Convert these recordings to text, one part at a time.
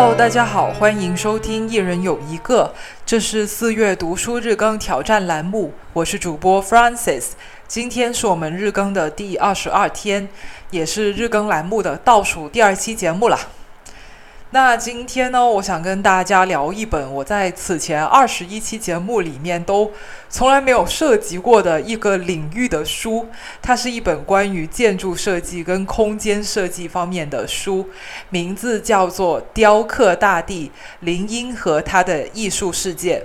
Hello，大家好，欢迎收听《一人有一个》，这是四月读书日更挑战栏目，我是主播 Francis。今天是我们日更的第二十二天，也是日更栏目的倒数第二期节目了。那今天呢，我想跟大家聊一本我在此前二十一期节目里面都从来没有涉及过的一个领域的书。它是一本关于建筑设计跟空间设计方面的书，名字叫做《雕刻大地：林荫和他的艺术世界》。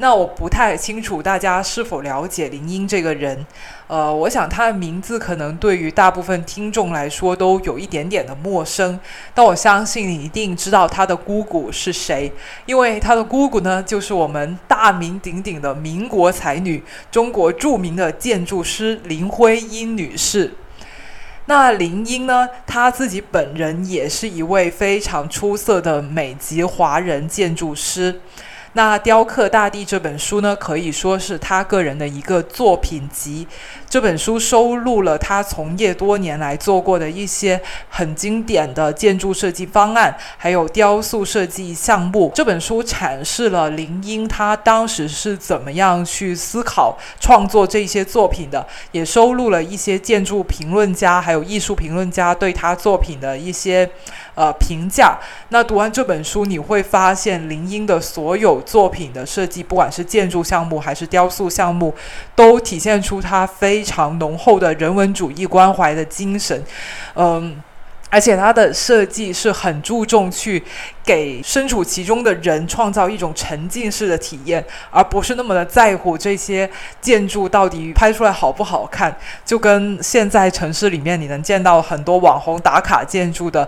那我不太清楚大家是否了解林英这个人，呃，我想他的名字可能对于大部分听众来说都有一点点的陌生，但我相信你一定知道他的姑姑是谁，因为他的姑姑呢就是我们大名鼎鼎的民国才女，中国著名的建筑师林徽因女士。那林英呢，她自己本人也是一位非常出色的美籍华人建筑师。那《雕刻大地》这本书呢，可以说是他个人的一个作品集。这本书收录了他从业多年来做过的一些很经典的建筑设计方案，还有雕塑设计项目。这本书阐释了林英他当时是怎么样去思考创作这些作品的，也收录了一些建筑评论家还有艺术评论家对他作品的一些呃评价。那读完这本书，你会发现林英的所有作品的设计，不管是建筑项目还是雕塑项目，都体现出他非。非常浓厚的人文主义关怀的精神，嗯，而且它的设计是很注重去给身处其中的人创造一种沉浸式的体验，而不是那么的在乎这些建筑到底拍出来好不好看。就跟现在城市里面你能见到很多网红打卡建筑的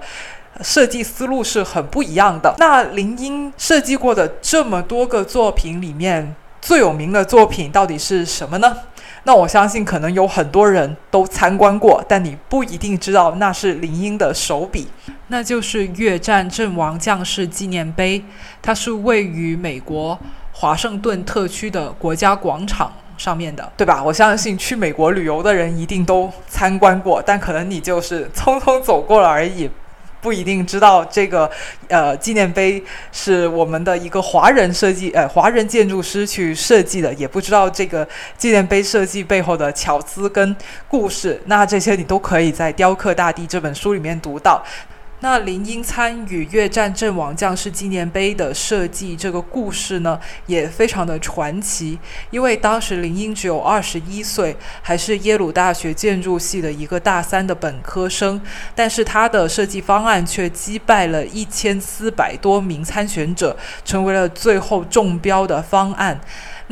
设计思路是很不一样的。那林英设计过的这么多个作品里面，最有名的作品到底是什么呢？那我相信，可能有很多人都参观过，但你不一定知道那是林英的手笔。那就是越战阵亡将士纪念碑，它是位于美国华盛顿特区的国家广场上面的，对吧？我相信去美国旅游的人一定都参观过，但可能你就是匆匆走过了而已。不一定知道这个，呃，纪念碑是我们的一个华人设计，呃，华人建筑师去设计的，也不知道这个纪念碑设计背后的巧思跟故事。那这些你都可以在《雕刻大地》这本书里面读到。那林英参与越战阵亡将士纪念碑的设计，这个故事呢也非常的传奇。因为当时林英只有二十一岁，还是耶鲁大学建筑系的一个大三的本科生，但是他的设计方案却击败了一千四百多名参选者，成为了最后中标的方案。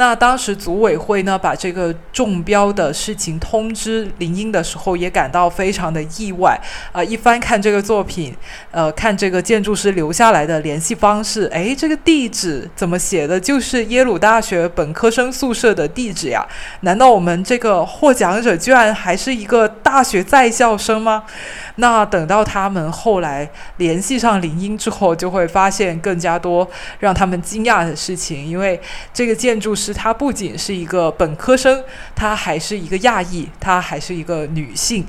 那当时组委会呢，把这个中标的事情通知林英的时候，也感到非常的意外。啊，一翻看这个作品，呃，看这个建筑师留下来的联系方式，哎，这个地址怎么写的？就是耶鲁大学本科生宿舍的地址呀？难道我们这个获奖者居然还是一个大学在校生吗？那等到他们后来联系上林英之后，就会发现更加多让他们惊讶的事情，因为这个建筑师他不仅是一个本科生，他还是一个亚裔，他还是一个女性。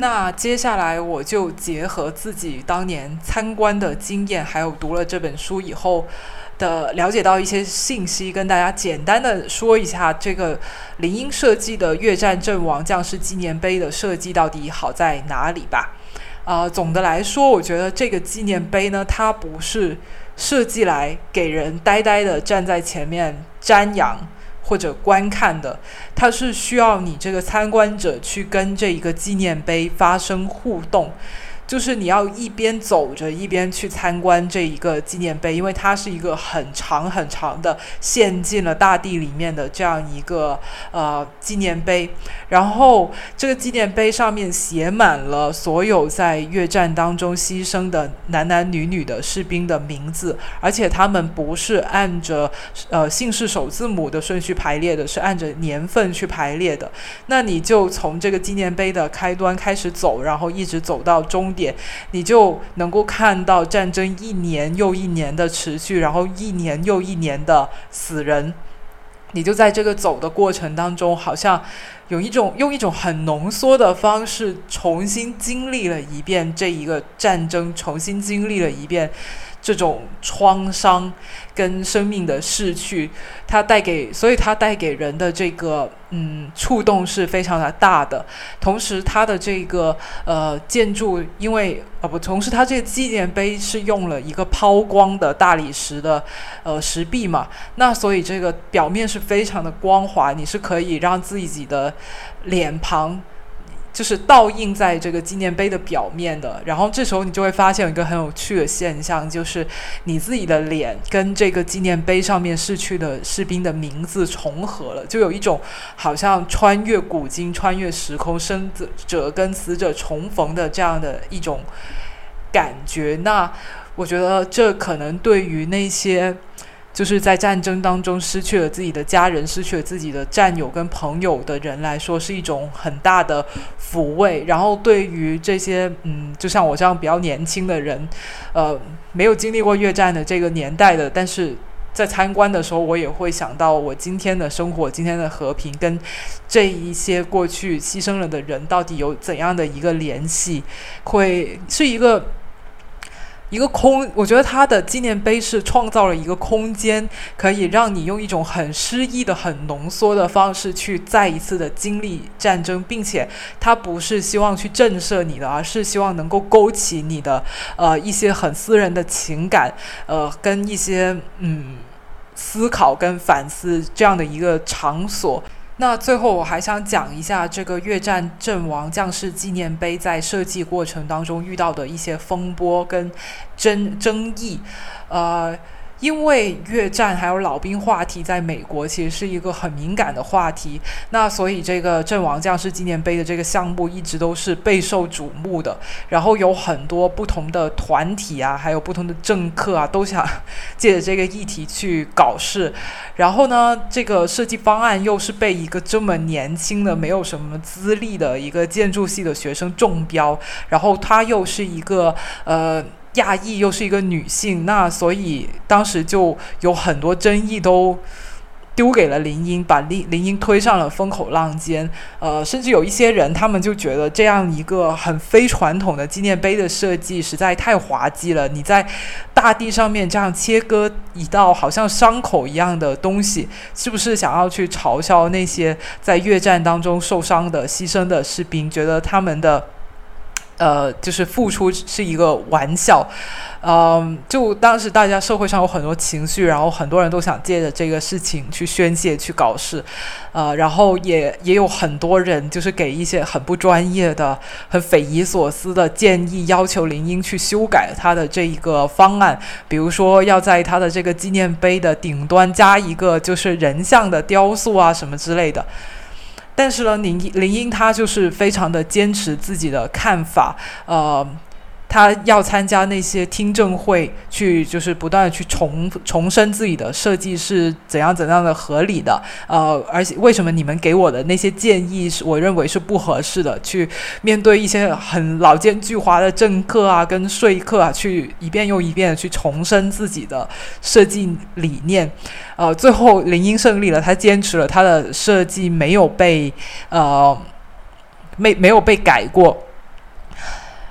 那接下来我就结合自己当年参观的经验，还有读了这本书以后的了解到一些信息，跟大家简单的说一下这个林英设计的越战阵亡将士纪念碑的设计到底好在哪里吧。啊，总的来说，我觉得这个纪念碑呢，它不是设计来给人呆呆的站在前面瞻仰或者观看的，它是需要你这个参观者去跟这一个纪念碑发生互动。就是你要一边走着一边去参观这一个纪念碑，因为它是一个很长很长的陷进了大地里面的这样一个呃纪念碑。然后这个纪念碑上面写满了所有在越战当中牺牲的男男女女的士兵的名字，而且他们不是按着呃姓氏首字母的顺序排列的，是按着年份去排列的。那你就从这个纪念碑的开端开始走，然后一直走到终。点，你就能够看到战争一年又一年的持续，然后一年又一年的死人，你就在这个走的过程当中，好像有一种用一种很浓缩的方式重新经历了一遍这一个战争，重新经历了一遍这种创伤跟生命的逝去，它带给，所以它带给人的这个嗯触动是非常的大的。同时，它的这个呃建筑，因为啊不，同时它这个纪念碑是用了一个抛光的大理石的呃石壁嘛，那所以这个表面是非常的光滑，你是可以让自己的脸庞。就是倒映在这个纪念碑的表面的，然后这时候你就会发现一个很有趣的现象，就是你自己的脸跟这个纪念碑上面逝去的士兵的名字重合了，就有一种好像穿越古今、穿越时空、生者跟死者重逢的这样的一种感觉。那我觉得这可能对于那些。就是在战争当中失去了自己的家人、失去了自己的战友跟朋友的人来说，是一种很大的抚慰。然后对于这些嗯，就像我这样比较年轻的人，呃，没有经历过越战的这个年代的，但是在参观的时候，我也会想到我今天的生活、今天的和平，跟这一些过去牺牲了的人到底有怎样的一个联系，会是一个。一个空，我觉得它的纪念碑是创造了一个空间，可以让你用一种很诗意的、很浓缩的方式去再一次的经历战争，并且它不是希望去震慑你的，而是希望能够勾起你的呃一些很私人的情感，呃，跟一些嗯思考跟反思这样的一个场所。那最后我还想讲一下这个越战阵亡将士纪念碑在设计过程当中遇到的一些风波跟争争议，呃。因为越战还有老兵话题在美国其实是一个很敏感的话题，那所以这个阵亡将士纪念碑的这个项目一直都是备受瞩目的。然后有很多不同的团体啊，还有不同的政客啊，都想借着这个议题去搞事。然后呢，这个设计方案又是被一个这么年轻的、没有什么资历的一个建筑系的学生中标，然后他又是一个呃。亚裔又是一个女性，那所以当时就有很多争议都丢给了林英，把林林英推上了风口浪尖。呃，甚至有一些人，他们就觉得这样一个很非传统的纪念碑的设计实在太滑稽了。你在大地上面这样切割一道好像伤口一样的东西，是不是想要去嘲笑那些在越战当中受伤的、牺牲的士兵？觉得他们的。呃，就是付出是一个玩笑，嗯，就当时大家社会上有很多情绪，然后很多人都想借着这个事情去宣泄、去搞事，呃，然后也也有很多人就是给一些很不专业的、很匪夷所思的建议，要求林英去修改他的这一个方案，比如说要在他的这个纪念碑的顶端加一个就是人像的雕塑啊什么之类的。但是呢，林林英他就是非常的坚持自己的看法，呃。他要参加那些听证会，去就是不断的去重重申自己的设计是怎样怎样的合理的，呃，而且为什么你们给我的那些建议是我认为是不合适的？去面对一些很老奸巨猾的政客啊，跟说客啊，去一遍又一遍的去重申自己的设计理念，呃，最后林英胜利了，他坚持了他的设计没有被呃没没有被改过。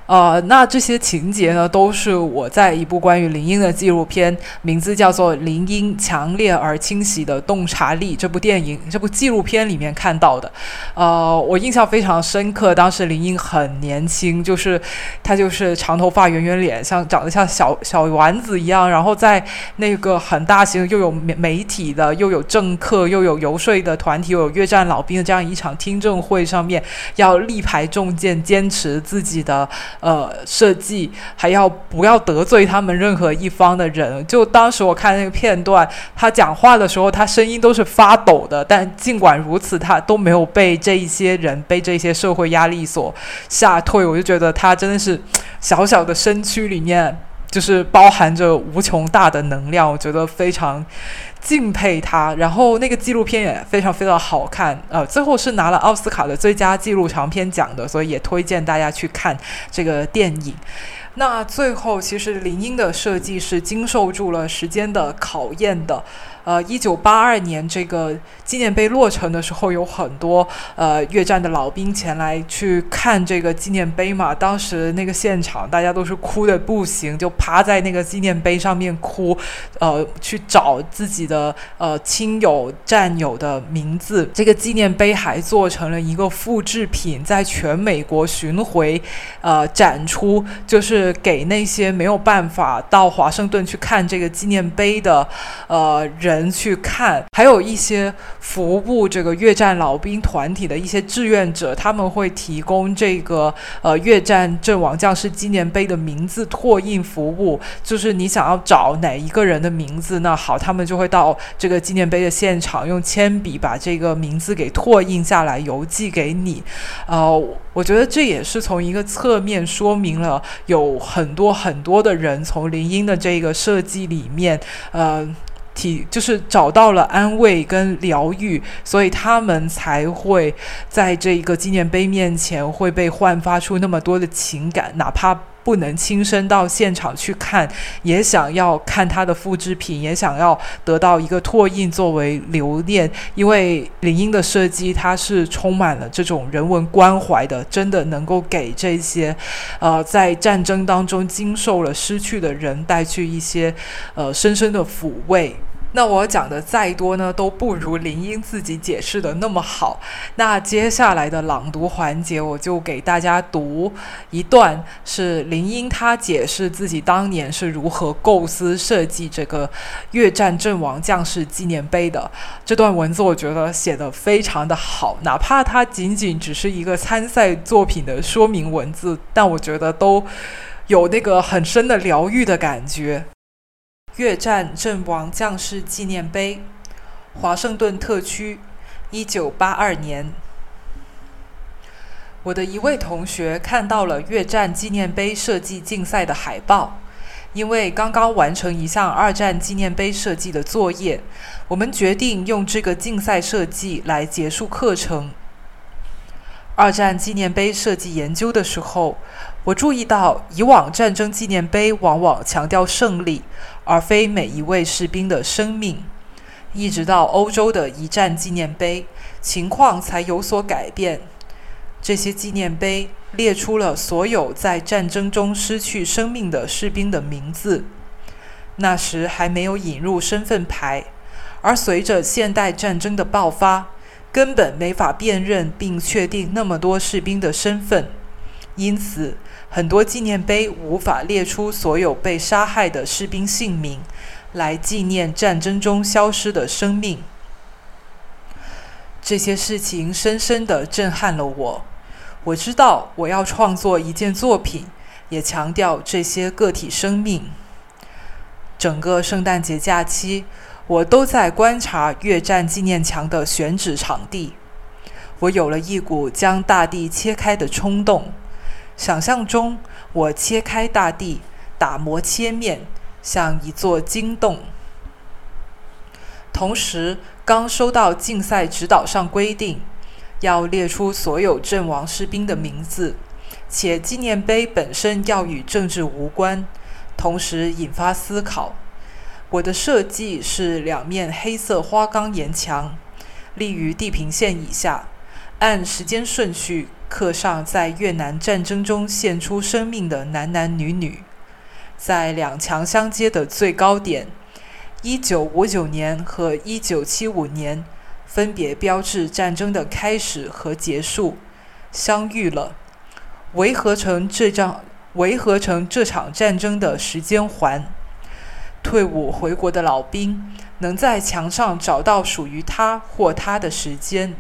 呃，那这些情节呢，都是我在一部关于林英的纪录片，名字叫做《林英强烈而清晰的洞察力》这部电影、这部纪录片里面看到的。呃，我印象非常深刻，当时林英很年轻，就是他就是长头发、圆圆脸，像长得像小小丸子一样，然后在那个很大型又有媒体的、又有政客、又有游说的团体、又有越战老兵的这样一场听证会上面，要力排众剑，坚持自己的。呃，设计还要不要得罪他们任何一方的人？就当时我看那个片段，他讲话的时候，他声音都是发抖的。但尽管如此，他都没有被这一些人、被这些社会压力所吓退。我就觉得他真的是小小的身躯里面，就是包含着无穷大的能量。我觉得非常敬佩他。然后那个纪录片也非常非常好看，呃，最后是拿了奥斯卡的最佳纪录长片奖的，所以也推荐大家去看这个电影。那最后，其实林英的设计是经受住了时间的考验的。呃，一九八二年这个纪念碑落成的时候，有很多呃越战的老兵前来去看这个纪念碑嘛。当时那个现场，大家都是哭的不行，就趴在那个纪念碑上面哭，呃，去找自己的呃亲友战友的名字。这个纪念碑还做成了一个复制品，在全美国巡回呃展出，就是给那些没有办法到华盛顿去看这个纪念碑的呃人。人去看，还有一些服务这个越战老兵团体的一些志愿者，他们会提供这个呃越战阵亡将士纪念碑的名字拓印服务。就是你想要找哪一个人的名字，那好，他们就会到这个纪念碑的现场，用铅笔把这个名字给拓印下来，邮寄给你。呃，我觉得这也是从一个侧面说明了有很多很多的人从林英的这个设计里面，呃。体就是找到了安慰跟疗愈，所以他们才会在这一个纪念碑面前会被焕发出那么多的情感，哪怕不能亲身到现场去看，也想要看他的复制品，也想要得到一个拓印作为留念。因为林英的设计，它是充满了这种人文关怀的，真的能够给这些呃在战争当中经受了失去的人带去一些呃深深的抚慰。那我讲的再多呢，都不如林英自己解释的那么好。那接下来的朗读环节，我就给大家读一段，是林英他解释自己当年是如何构思设计这个越战阵亡将士纪念碑的。这段文字我觉得写的非常的好，哪怕它仅仅只是一个参赛作品的说明文字，但我觉得都有那个很深的疗愈的感觉。越战阵亡将士纪念碑，华盛顿特区，一九八二年。我的一位同学看到了越战纪念碑设计竞赛的海报，因为刚刚完成一项二战纪念碑设计的作业，我们决定用这个竞赛设计来结束课程。二战纪念碑设计研究的时候，我注意到以往战争纪念碑往往强调胜利。而非每一位士兵的生命，一直到欧洲的一战纪念碑，情况才有所改变。这些纪念碑列出了所有在战争中失去生命的士兵的名字。那时还没有引入身份牌，而随着现代战争的爆发，根本没法辨认并确定那么多士兵的身份，因此。很多纪念碑无法列出所有被杀害的士兵姓名，来纪念战争中消失的生命。这些事情深深地震撼了我。我知道我要创作一件作品，也强调这些个体生命。整个圣诞节假期，我都在观察越战纪念墙的选址场地。我有了一股将大地切开的冲动。想象中，我切开大地，打磨切面，像一座晶洞。同时，刚收到竞赛指导上规定，要列出所有阵亡士兵的名字，且纪念碑本身要与政治无关。同时引发思考。我的设计是两面黑色花岗岩墙，立于地平线以下，按时间顺序。刻上在越南战争中献出生命的男男女女，在两墙相接的最高点，一九五九年和一九七五年分别标志战争的开始和结束，相遇了，围合成这张围合成这场战争的时间环。退伍回国的老兵能在墙上找到属于他或他的时间。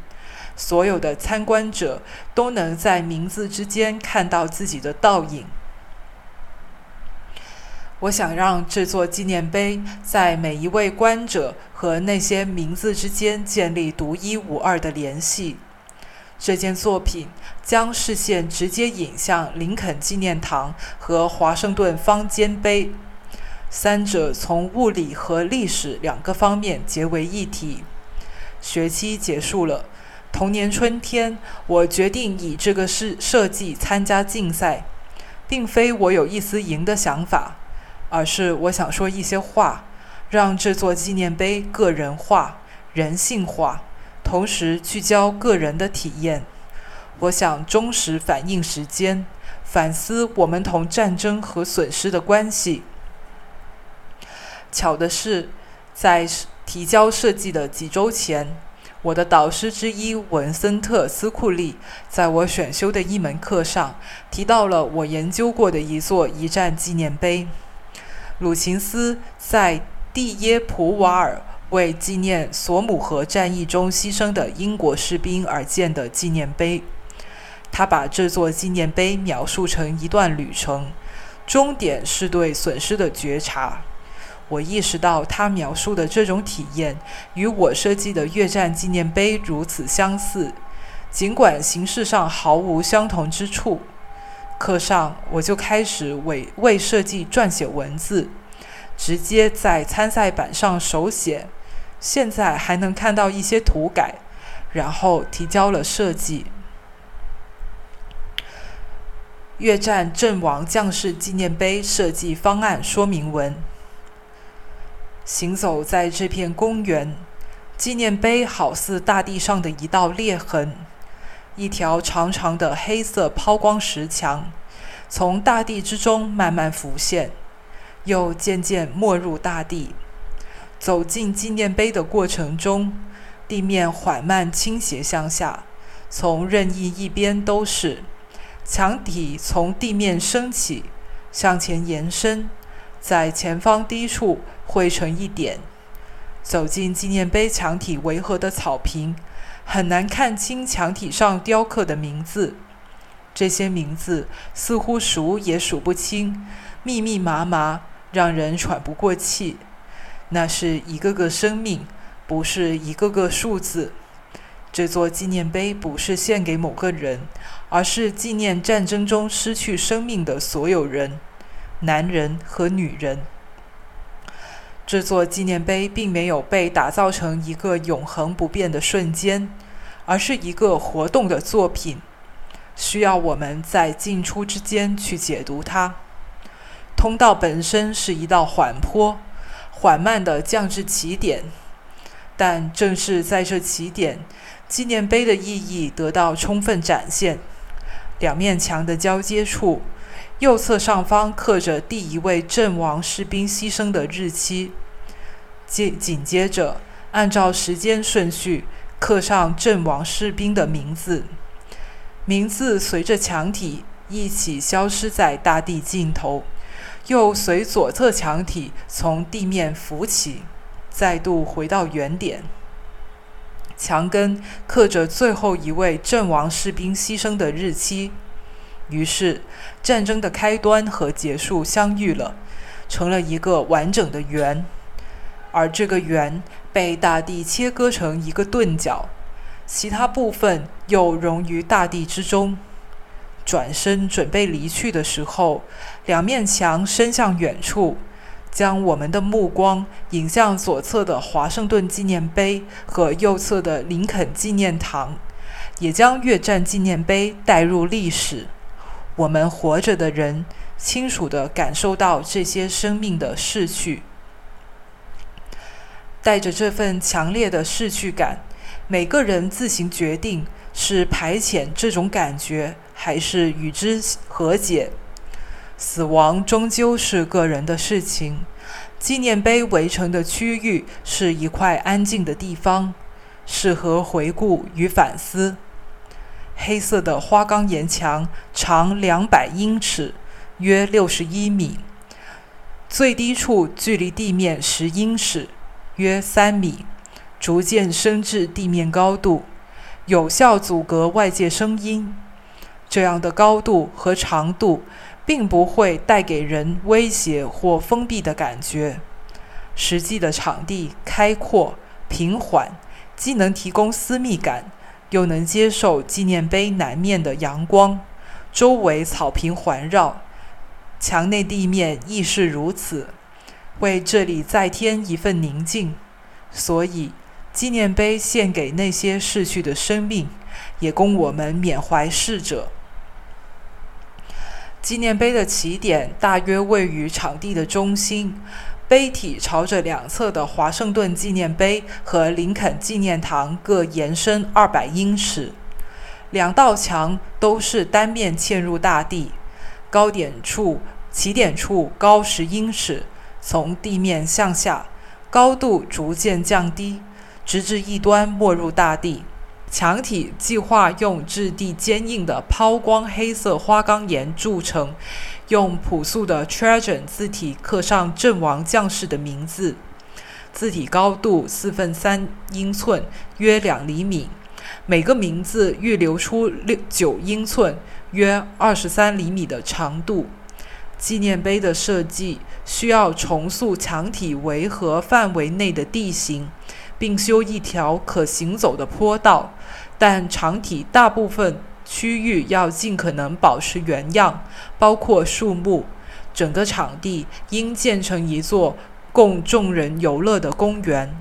所有的参观者都能在名字之间看到自己的倒影。我想让这座纪念碑在每一位观者和那些名字之间建立独一无二的联系。这件作品将视线直接引向林肯纪念堂和华盛顿方尖碑。三者从物理和历史两个方面结为一体。学期结束了，同年春天，我决定以这个设设计参加竞赛，并非我有一丝赢的想法，而是我想说一些话，让这座纪念碑个人化、人性化，同时聚焦个人的体验。我想忠实反映时间，反思我们同战争和损失的关系。巧的是，在提交设计的几周前，我的导师之一文森特·斯库利在我选修的一门课上提到了我研究过的一座一战纪念碑——鲁琴斯在蒂耶普瓦尔为纪念索姆河战役中牺牲的英国士兵而建的纪念碑。他把这座纪念碑描述成一段旅程，终点是对损失的觉察。我意识到他描述的这种体验与我设计的越战纪念碑如此相似，尽管形式上毫无相同之处。课上我就开始为为设计撰写文字，直接在参赛板上手写，现在还能看到一些涂改，然后提交了设计。越战阵亡将士纪念碑设计方案说明文。行走在这片公园，纪念碑好似大地上的一道裂痕，一条长长的黑色抛光石墙从大地之中慢慢浮现，又渐渐没入大地。走进纪念碑的过程中，地面缓慢倾斜向下，从任意一边都是。墙体从地面升起，向前延伸，在前方低处汇成一点。走进纪念碑墙体围合的草坪，很难看清墙体上雕刻的名字。这些名字似乎数也数不清，密密麻麻，让人喘不过气。那是一个个生命，不是一个个数字。这座纪念碑不是献给某个人，而是纪念战争中失去生命的所有人，男人和女人。这座纪念碑并没有被打造成一个永恒不变的瞬间，而是一个活动的作品，需要我们在进出之间去解读它。通道本身是一道缓坡，缓慢地降至起点，但正是在这起点。纪念碑的意义得到充分展现。两面墙的交接处，右侧上方刻着第一位阵亡士兵牺牲的日期，接紧接着按照时间顺序刻上阵亡士兵的名字，名字随着墙体一起消失在大地尽头，又随左侧墙体从地面浮起，再度回到原点。墙根刻着最后一位阵亡士兵牺牲的日期，于是战争的开端和结束相遇了，成了一个完整的圆，而这个圆被大地切割成一个钝角，其他部分又融于大地之中。转身准备离去的时候，两面墙伸向远处。将我们的目光引向左侧的华盛顿纪念碑和右侧的林肯纪念堂，也将越战纪念碑带入历史。我们活着的人清楚地感受到这些生命的逝去。带着这份强烈的逝去感，每个人自行决定是排遣这种感觉，还是与之和解。死亡终究是个人的事情。纪念碑围成的区域是一块安静的地方，适合回顾与反思。黑色的花岗岩墙长两百英尺，约六十一米，最低处距离地面十英尺，约三米，逐渐升至地面高度，有效阻隔外界声音。这样的高度和长度。并不会带给人威胁或封闭的感觉。实际的场地开阔平缓，既能提供私密感，又能接受纪念碑南面的阳光。周围草坪环绕，墙内地面亦是如此。为这里再添一份宁静。所以，纪念碑献给那些逝去的生命，也供我们缅怀逝者。纪念碑的起点大约位于场地的中心，碑体朝着两侧的华盛顿纪念碑和林肯纪念堂各延伸二百英尺。两道墙都是单面嵌入大地，高点处起点处高十英尺，从地面向下，高度逐渐降低，直至一端没入大地。墙体计划用质地坚硬的抛光黑色花岗岩铸成，用朴素的 Trajan 字体刻上阵亡将士的名字。字体高度四分三英寸，约两厘米。每个名字预留出六九英寸，约二十三厘米的长度。纪念碑的设计需要重塑墙体围合范围内的地形。并修一条可行走的坡道，但墙体大部分区域要尽可能保持原样，包括树木。整个场地应建成一座供众人游乐的公园。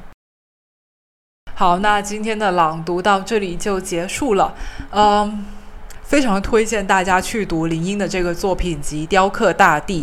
好，那今天的朗读到这里就结束了。嗯。非常推荐大家去读林英的这个作品集《雕刻大地》。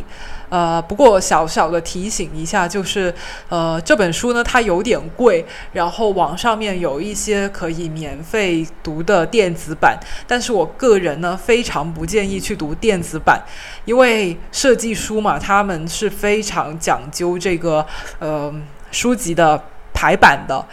呃，不过小小的提醒一下，就是呃这本书呢它有点贵，然后网上面有一些可以免费读的电子版，但是我个人呢非常不建议去读电子版，因为设计书嘛，他们是非常讲究这个呃书籍的排版的。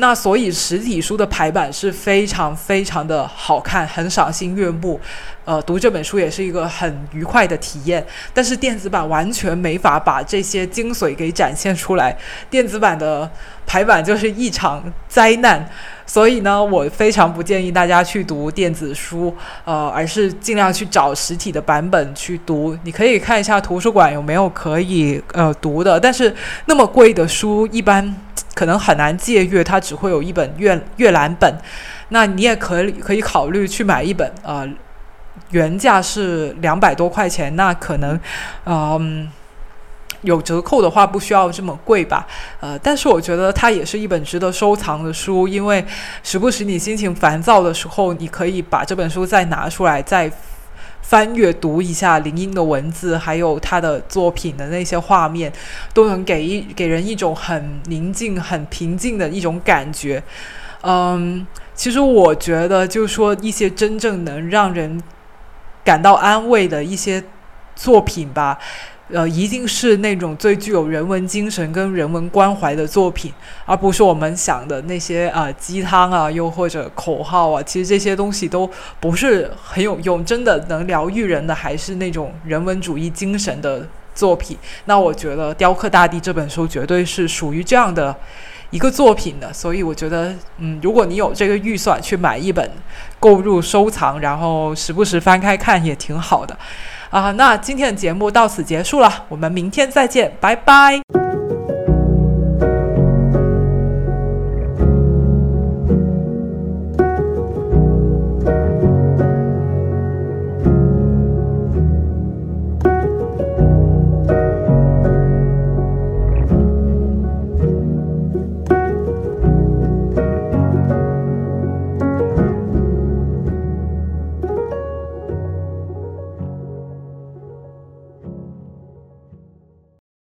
那所以实体书的排版是非常非常的好看，很赏心悦目，呃，读这本书也是一个很愉快的体验。但是电子版完全没法把这些精髓给展现出来，电子版的排版就是一场灾难。所以呢，我非常不建议大家去读电子书，呃，而是尽量去找实体的版本去读。你可以看一下图书馆有没有可以呃读的，但是那么贵的书一般。可能很难借阅，它只会有一本阅阅览本。那你也可以可以考虑去买一本，呃，原价是两百多块钱，那可能，嗯，有折扣的话不需要这么贵吧。呃，但是我觉得它也是一本值得收藏的书，因为时不时你心情烦躁的时候，你可以把这本书再拿出来再。翻阅读一下林英的文字，还有他的作品的那些画面，都能给一给人一种很宁静、很平静的一种感觉。嗯，其实我觉得，就是说一些真正能让人感到安慰的一些作品吧。呃，一定是那种最具有人文精神跟人文关怀的作品，而不是我们想的那些啊鸡汤啊，又或者口号啊。其实这些东西都不是很有用，真的能疗愈人的还是那种人文主义精神的作品。那我觉得《雕刻大地》这本书绝对是属于这样的一个作品的，所以我觉得，嗯，如果你有这个预算去买一本，购入收藏，然后时不时翻开看也挺好的。啊，那今天的节目到此结束了，我们明天再见，拜拜。